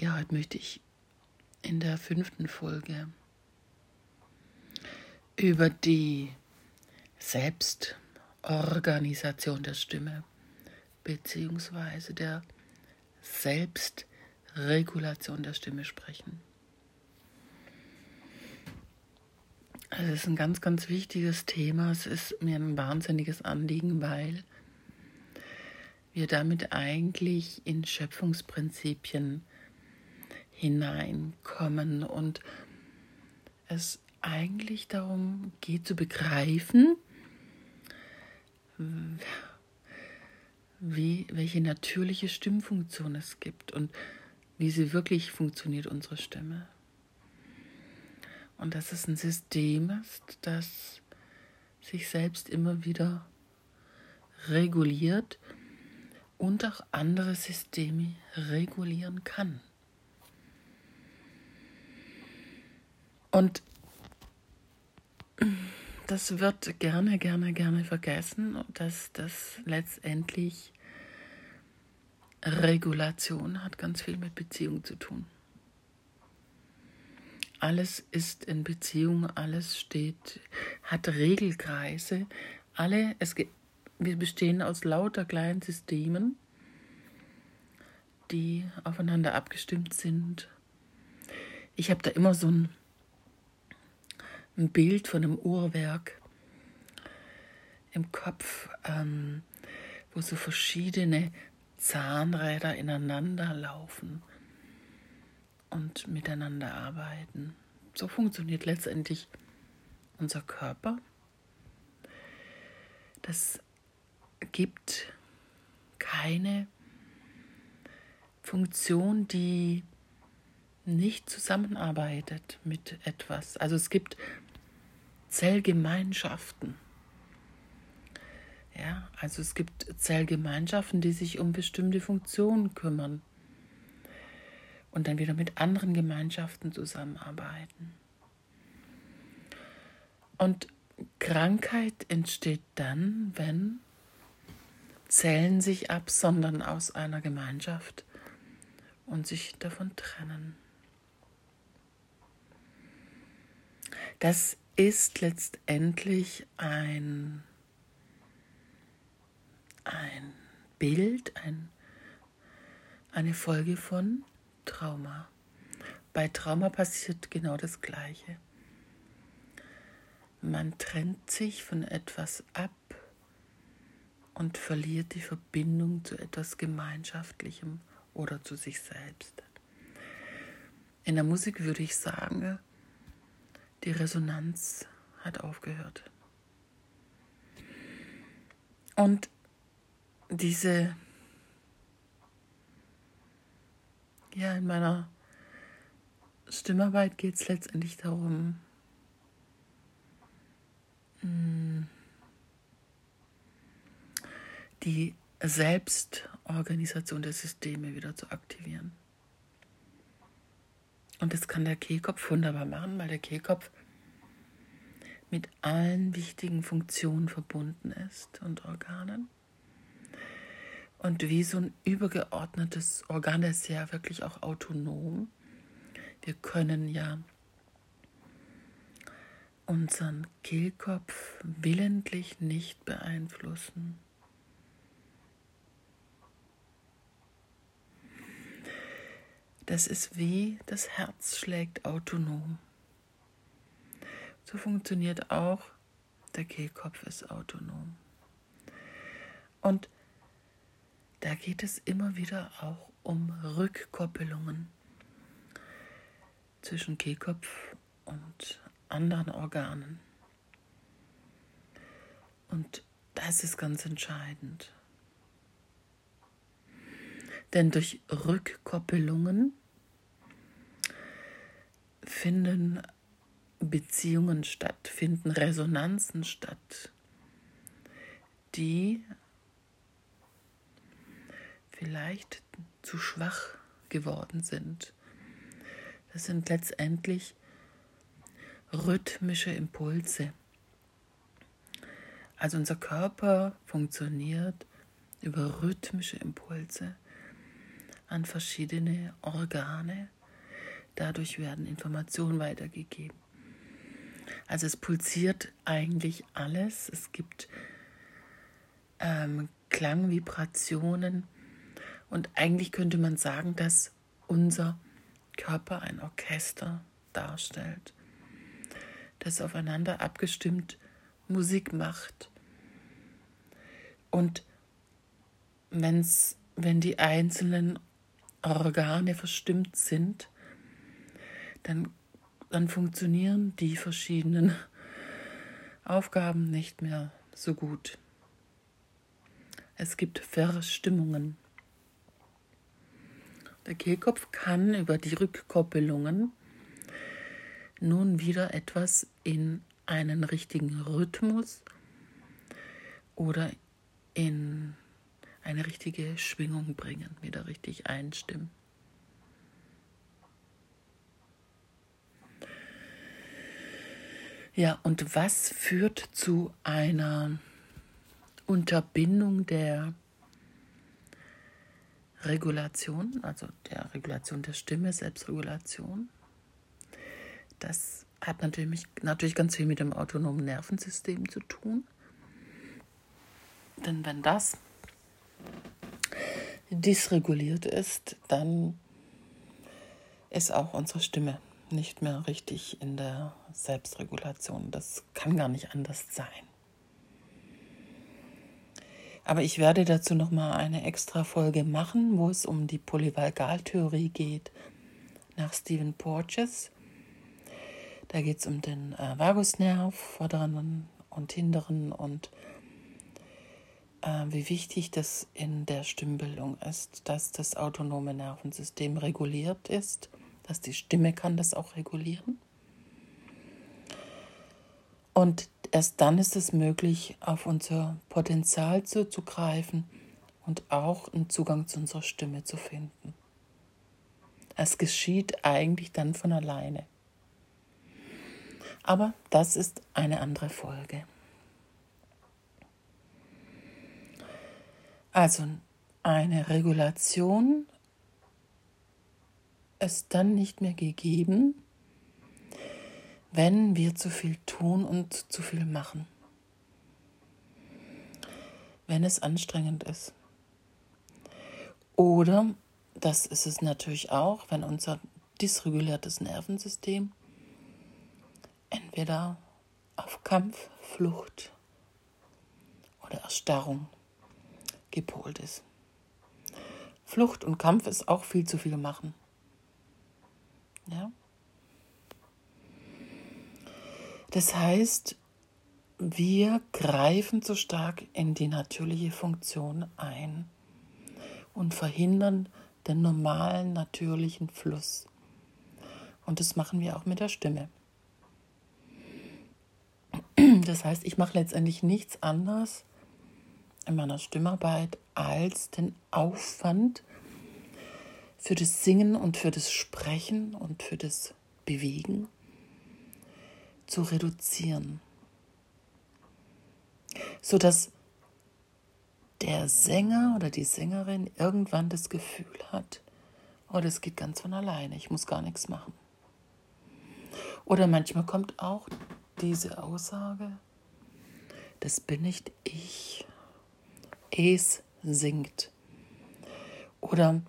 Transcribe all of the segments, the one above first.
Ja, heute möchte ich in der fünften Folge über die Selbstorganisation der Stimme beziehungsweise der Selbstregulation der Stimme sprechen. Also es ist ein ganz, ganz wichtiges Thema. Es ist mir ein wahnsinniges Anliegen, weil wir damit eigentlich in Schöpfungsprinzipien hineinkommen und es eigentlich darum geht zu begreifen, wie, welche natürliche Stimmfunktion es gibt und wie sie wirklich funktioniert, unsere Stimme. Und dass es ein System ist, das sich selbst immer wieder reguliert und auch andere Systeme regulieren kann. Und das wird gerne, gerne, gerne vergessen, dass das letztendlich Regulation hat ganz viel mit Beziehung zu tun. Alles ist in Beziehung, alles steht, hat Regelkreise. Alle, es, wir bestehen aus lauter kleinen Systemen, die aufeinander abgestimmt sind. Ich habe da immer so ein, ein, Bild von einem Uhrwerk im Kopf, ähm, wo so verschiedene Zahnräder ineinander laufen und miteinander arbeiten. So funktioniert letztendlich unser Körper. Das gibt keine Funktion, die nicht zusammenarbeitet mit etwas. Also es gibt Zellgemeinschaften. Ja, also es gibt Zellgemeinschaften, die sich um bestimmte Funktionen kümmern und dann wieder mit anderen Gemeinschaften zusammenarbeiten. Und Krankheit entsteht dann, wenn Zellen sich absondern aus einer Gemeinschaft und sich davon trennen. Das ist letztendlich ein, ein Bild, ein, eine Folge von Trauma. Bei Trauma passiert genau das Gleiche. Man trennt sich von etwas ab und verliert die Verbindung zu etwas Gemeinschaftlichem oder zu sich selbst. In der Musik würde ich sagen, die Resonanz hat aufgehört. Und diese ja, in meiner Stimmarbeit geht es letztendlich darum, hm, die Selbstorganisation der Systeme wieder zu aktivieren. Und das kann der Kehlkopf wunderbar machen, weil der Kehlkopf mit allen wichtigen Funktionen verbunden ist und Organen und wie so ein übergeordnetes Organ, das ist ja wirklich auch autonom. Wir können ja unseren Kehlkopf willentlich nicht beeinflussen. Das ist wie das Herz schlägt autonom. So funktioniert auch der Kehlkopf ist autonom. Und da geht es immer wieder auch um Rückkoppelungen zwischen Kehlkopf und anderen Organen. Und das ist ganz entscheidend. Denn durch Rückkoppelungen finden Beziehungen statt, finden Resonanzen statt, die vielleicht zu schwach geworden sind. Das sind letztendlich rhythmische Impulse. Also unser Körper funktioniert über rhythmische Impulse. an verschiedene Organe. Dadurch werden Informationen weitergegeben. Also es pulsiert eigentlich alles. Es gibt ähm, Klangvibrationen. Und eigentlich könnte man sagen, dass unser Körper ein Orchester darstellt, das aufeinander abgestimmt Musik macht. Und wenn's, wenn die einzelnen Organe verstimmt sind, dann, dann funktionieren die verschiedenen Aufgaben nicht mehr so gut. Es gibt Verstimmungen. Der Kehlkopf kann über die Rückkoppelungen nun wieder etwas in einen richtigen Rhythmus oder in eine richtige Schwingung bringen, wieder richtig einstimmen. Ja, und was führt zu einer Unterbindung der Regulation, also der Regulation der Stimme, Selbstregulation? Das hat natürlich, natürlich ganz viel mit dem autonomen Nervensystem zu tun. Denn wenn das dysreguliert ist, dann ist auch unsere Stimme nicht mehr richtig in der Selbstregulation. Das kann gar nicht anders sein. Aber ich werde dazu noch mal eine extra Folge machen, wo es um die Polyvalgaltheorie geht nach Stephen Porges. Da geht es um den äh, Vagusnerv, vorderen und hinteren und äh, wie wichtig das in der Stimmbildung ist, dass das autonome Nervensystem reguliert ist, dass die Stimme kann das auch regulieren. Und erst dann ist es möglich, auf unser Potenzial zuzugreifen und auch einen Zugang zu unserer Stimme zu finden. Es geschieht eigentlich dann von alleine. Aber das ist eine andere Folge. Also eine Regulation ist dann nicht mehr gegeben, wenn wir zu viel tun und zu viel machen. Wenn es anstrengend ist. Oder, das ist es natürlich auch, wenn unser dysreguliertes Nervensystem entweder auf Kampf, Flucht oder Erstarrung gepolt ist. Flucht und Kampf ist auch viel zu viel machen. Ja? Das heißt, wir greifen zu stark in die natürliche Funktion ein und verhindern den normalen, natürlichen Fluss. Und das machen wir auch mit der Stimme. Das heißt, ich mache letztendlich nichts anderes in meiner Stimmarbeit als den Aufwand für das Singen und für das Sprechen und für das Bewegen zu reduzieren, sodass der Sänger oder die Sängerin irgendwann das Gefühl hat, oh, das geht ganz von alleine, ich muss gar nichts machen. Oder manchmal kommt auch diese Aussage, das bin nicht ich. Es singt. Oder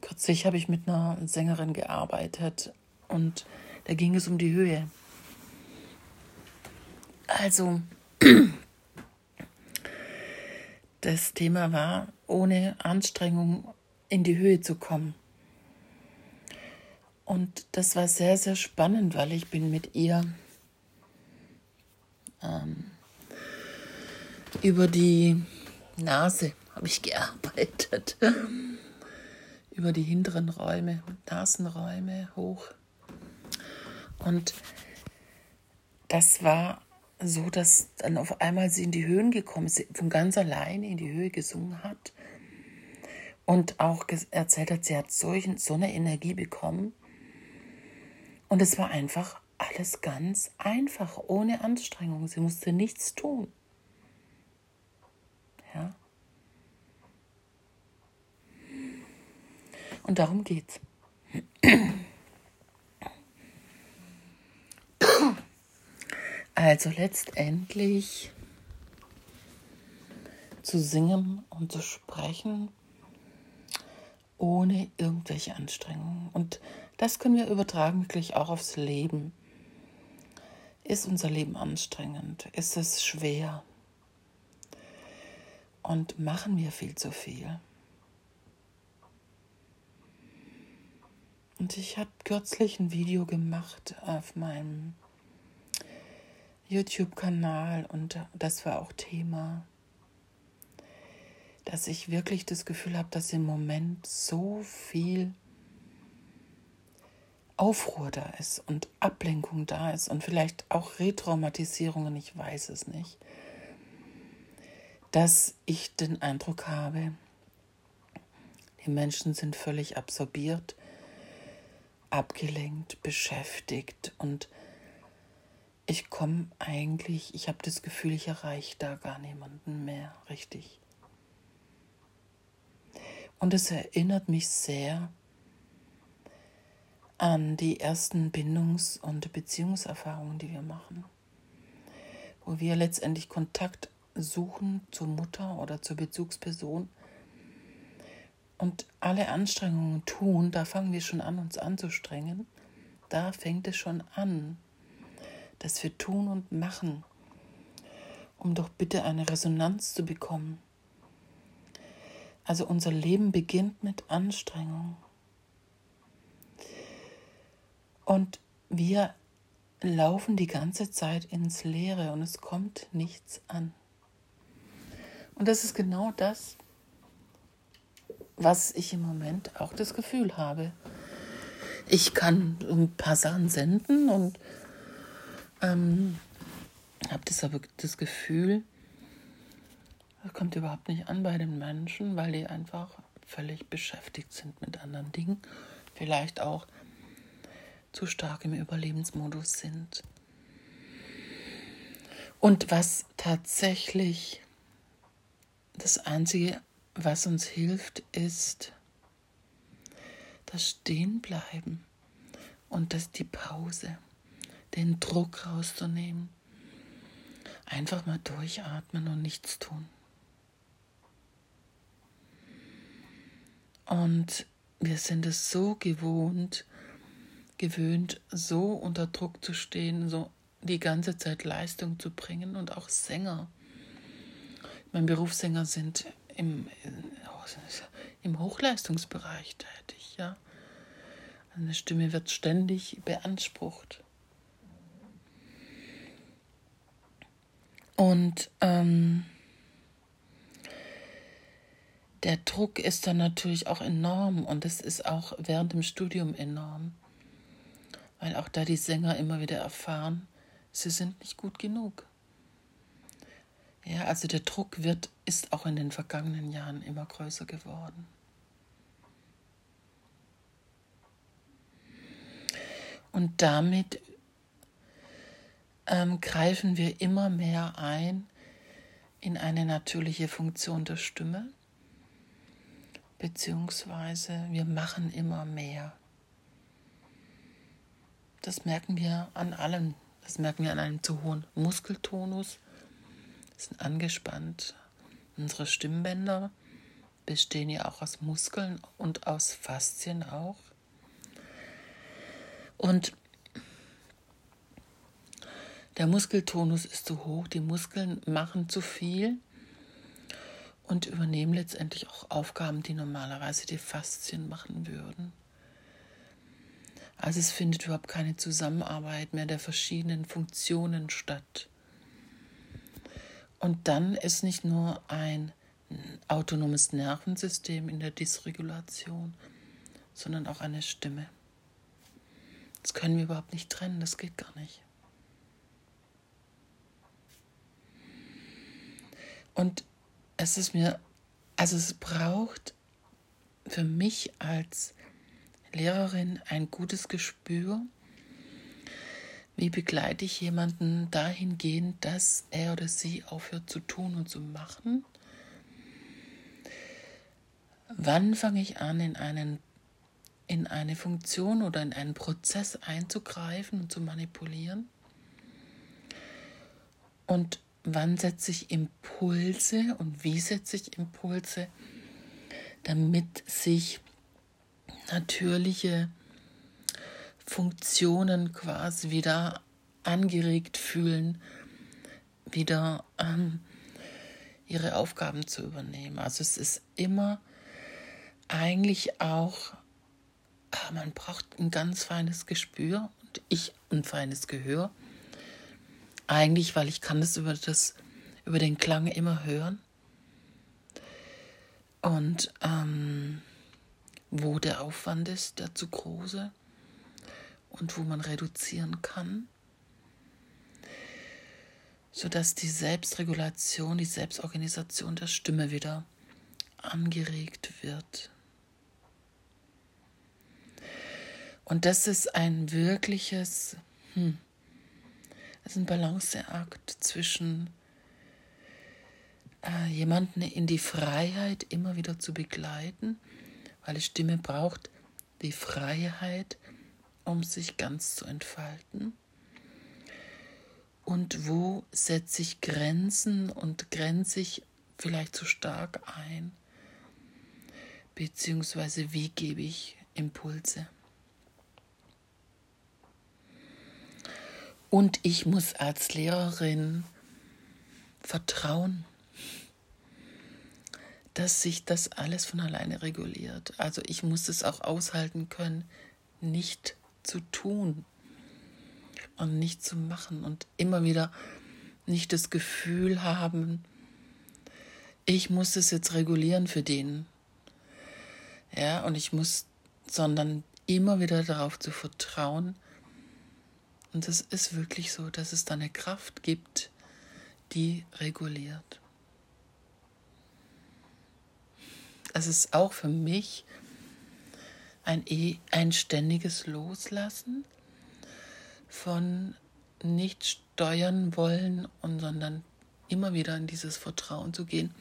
kürzlich habe ich mit einer Sängerin gearbeitet und da ging es um die Höhe. Also, das Thema war, ohne Anstrengung in die Höhe zu kommen. Und das war sehr, sehr spannend, weil ich bin mit ihr ähm, über die Nase habe ich gearbeitet. Über die hinteren Räume, Nasenräume hoch. Und das war so, dass dann auf einmal sie in die Höhen gekommen ist, von ganz alleine in die Höhe gesungen hat. Und auch erzählt hat, sie hat solchen, so eine Energie bekommen, und es war einfach alles ganz einfach, ohne Anstrengung. Sie musste nichts tun. Und darum geht's. Also letztendlich zu singen und zu sprechen ohne irgendwelche Anstrengungen. Und das können wir übertragen wirklich auch aufs Leben. Ist unser Leben anstrengend? Ist es schwer? Und machen wir viel zu viel? Und ich habe kürzlich ein Video gemacht auf meinem YouTube-Kanal und das war auch Thema, dass ich wirklich das Gefühl habe, dass im Moment so viel Aufruhr da ist und Ablenkung da ist und vielleicht auch Retraumatisierungen, ich weiß es nicht, dass ich den Eindruck habe, die Menschen sind völlig absorbiert abgelenkt, beschäftigt und ich komme eigentlich, ich habe das Gefühl, ich erreiche da gar niemanden mehr richtig. Und es erinnert mich sehr an die ersten Bindungs- und Beziehungserfahrungen, die wir machen, wo wir letztendlich Kontakt suchen zur Mutter oder zur Bezugsperson und alle Anstrengungen tun, da fangen wir schon an, uns anzustrengen. Da fängt es schon an, dass wir tun und machen, um doch bitte eine Resonanz zu bekommen. Also unser Leben beginnt mit Anstrengung. Und wir laufen die ganze Zeit ins Leere und es kommt nichts an. Und das ist genau das, was ich im Moment auch das Gefühl habe. Ich kann ein paar Sachen senden und ähm, habe das das Gefühl, das kommt überhaupt nicht an bei den Menschen, weil die einfach völlig beschäftigt sind mit anderen Dingen, vielleicht auch zu stark im Überlebensmodus sind. Und was tatsächlich das Einzige was uns hilft, ist das Stehenbleiben und das die Pause, den Druck rauszunehmen. Einfach mal durchatmen und nichts tun. Und wir sind es so gewohnt, gewöhnt, so unter Druck zu stehen, so die ganze Zeit Leistung zu bringen und auch Sänger. Mein Berufssänger sind im, im Hochleistungsbereich tätig. Ja? Eine Stimme wird ständig beansprucht. Und ähm, der Druck ist dann natürlich auch enorm und es ist auch während dem Studium enorm, weil auch da die Sänger immer wieder erfahren, sie sind nicht gut genug. Ja, also der Druck wird, ist auch in den vergangenen Jahren immer größer geworden. Und damit ähm, greifen wir immer mehr ein in eine natürliche Funktion der Stimme, beziehungsweise wir machen immer mehr. Das merken wir an allem. Das merken wir an einem zu hohen Muskeltonus sind angespannt. Unsere Stimmbänder bestehen ja auch aus Muskeln und aus Faszien auch. Und der Muskeltonus ist zu hoch, die Muskeln machen zu viel und übernehmen letztendlich auch Aufgaben, die normalerweise die Faszien machen würden. Also es findet überhaupt keine Zusammenarbeit mehr der verschiedenen Funktionen statt. Und dann ist nicht nur ein autonomes Nervensystem in der Dysregulation, sondern auch eine Stimme. Das können wir überhaupt nicht trennen, das geht gar nicht. Und es ist mir, also es braucht für mich als Lehrerin ein gutes Gespür wie begleite ich jemanden dahingehend, dass er oder sie aufhört zu tun und zu machen? Wann fange ich an, in einen in eine Funktion oder in einen Prozess einzugreifen und zu manipulieren? Und wann setze ich Impulse und wie setze ich Impulse, damit sich natürliche Funktionen quasi wieder angeregt fühlen, wieder ähm, ihre Aufgaben zu übernehmen. Also es ist immer eigentlich auch, ah, man braucht ein ganz feines Gespür und ich ein feines Gehör. Eigentlich, weil ich kann das über das über den Klang immer hören. Und ähm, wo der Aufwand ist, der zu große und wo man reduzieren kann sodass die Selbstregulation, die Selbstorganisation der Stimme wieder angeregt wird. Und das ist ein wirkliches, hm, das ist ein Balanceakt zwischen äh, jemanden in die Freiheit immer wieder zu begleiten, weil die Stimme braucht die Freiheit, um sich ganz zu entfalten und wo setze ich Grenzen und grenze ich vielleicht zu stark ein, beziehungsweise wie gebe ich Impulse. Und ich muss als Lehrerin vertrauen, dass sich das alles von alleine reguliert. Also ich muss es auch aushalten können, nicht zu tun, und nicht zu machen und immer wieder nicht das Gefühl haben, ich muss es jetzt regulieren für den. Ja, und ich muss, sondern immer wieder darauf zu vertrauen. Und es ist wirklich so, dass es da eine Kraft gibt, die reguliert. Es ist auch für mich ein, ein ständiges Loslassen von nicht steuern wollen, und, sondern immer wieder in dieses Vertrauen zu gehen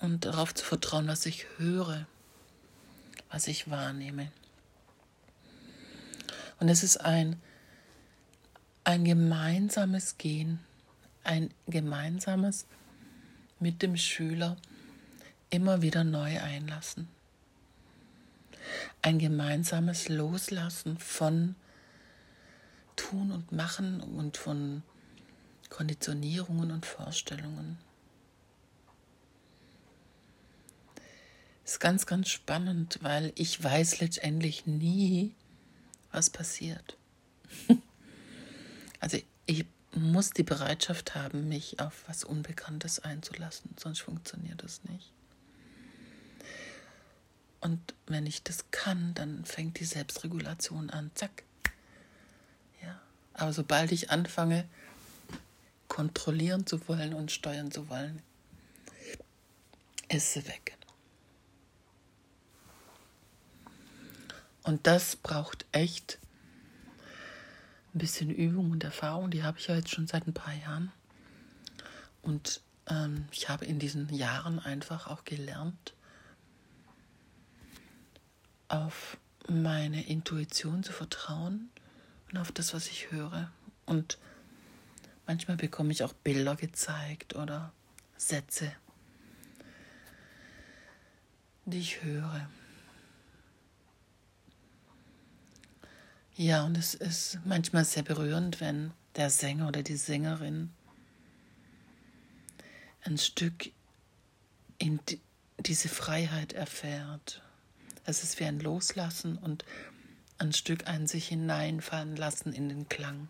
und darauf zu vertrauen, was ich höre, was ich wahrnehme. Und es ist ein, ein gemeinsames Gehen, ein gemeinsames mit dem Schüler immer wieder neu einlassen. Ein gemeinsames Loslassen von Tun und Machen und von Konditionierungen und Vorstellungen. Ist ganz, ganz spannend, weil ich weiß letztendlich nie, was passiert. also ich muss die Bereitschaft haben, mich auf was Unbekanntes einzulassen, sonst funktioniert das nicht. Und wenn ich das kann, dann fängt die Selbstregulation an. Zack, aber sobald ich anfange, kontrollieren zu wollen und steuern zu wollen, ist sie weg. Und das braucht echt ein bisschen Übung und Erfahrung. Die habe ich ja jetzt schon seit ein paar Jahren. Und ähm, ich habe in diesen Jahren einfach auch gelernt, auf meine Intuition zu vertrauen und auf das, was ich höre. Und manchmal bekomme ich auch Bilder gezeigt oder Sätze, die ich höre. Ja, und es ist manchmal sehr berührend, wenn der Sänger oder die Sängerin ein Stück in die, diese Freiheit erfährt. Es ist wie ein Loslassen und ein Stück an sich hineinfallen lassen in den Klang.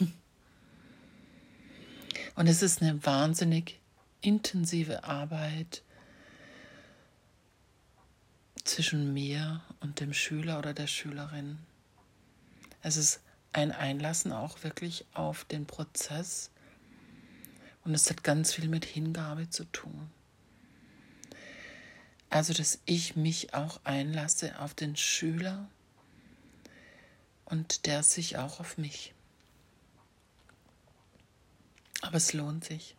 Und es ist eine wahnsinnig intensive Arbeit zwischen mir und dem Schüler oder der Schülerin. Es ist ein Einlassen auch wirklich auf den Prozess und es hat ganz viel mit Hingabe zu tun. Also, dass ich mich auch einlasse auf den Schüler und der sich auch auf mich. Aber es lohnt sich,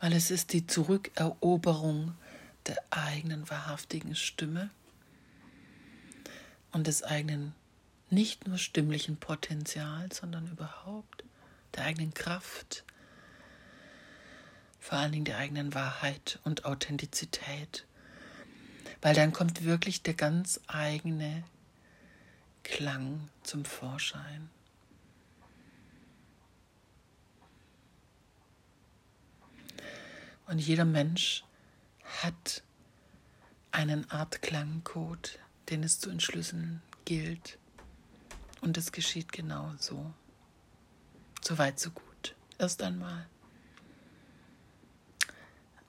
weil es ist die Zurückeroberung der eigenen wahrhaftigen Stimme und des eigenen nicht nur stimmlichen Potenzials, sondern überhaupt der eigenen Kraft, vor allen Dingen der eigenen Wahrheit und Authentizität, weil dann kommt wirklich der ganz eigene Klang zum Vorschein. Und jeder Mensch hat einen Art Klangcode, den es zu entschlüsseln gilt. Und es geschieht genau so. So weit, so gut. Erst einmal.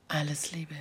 Alles Liebe.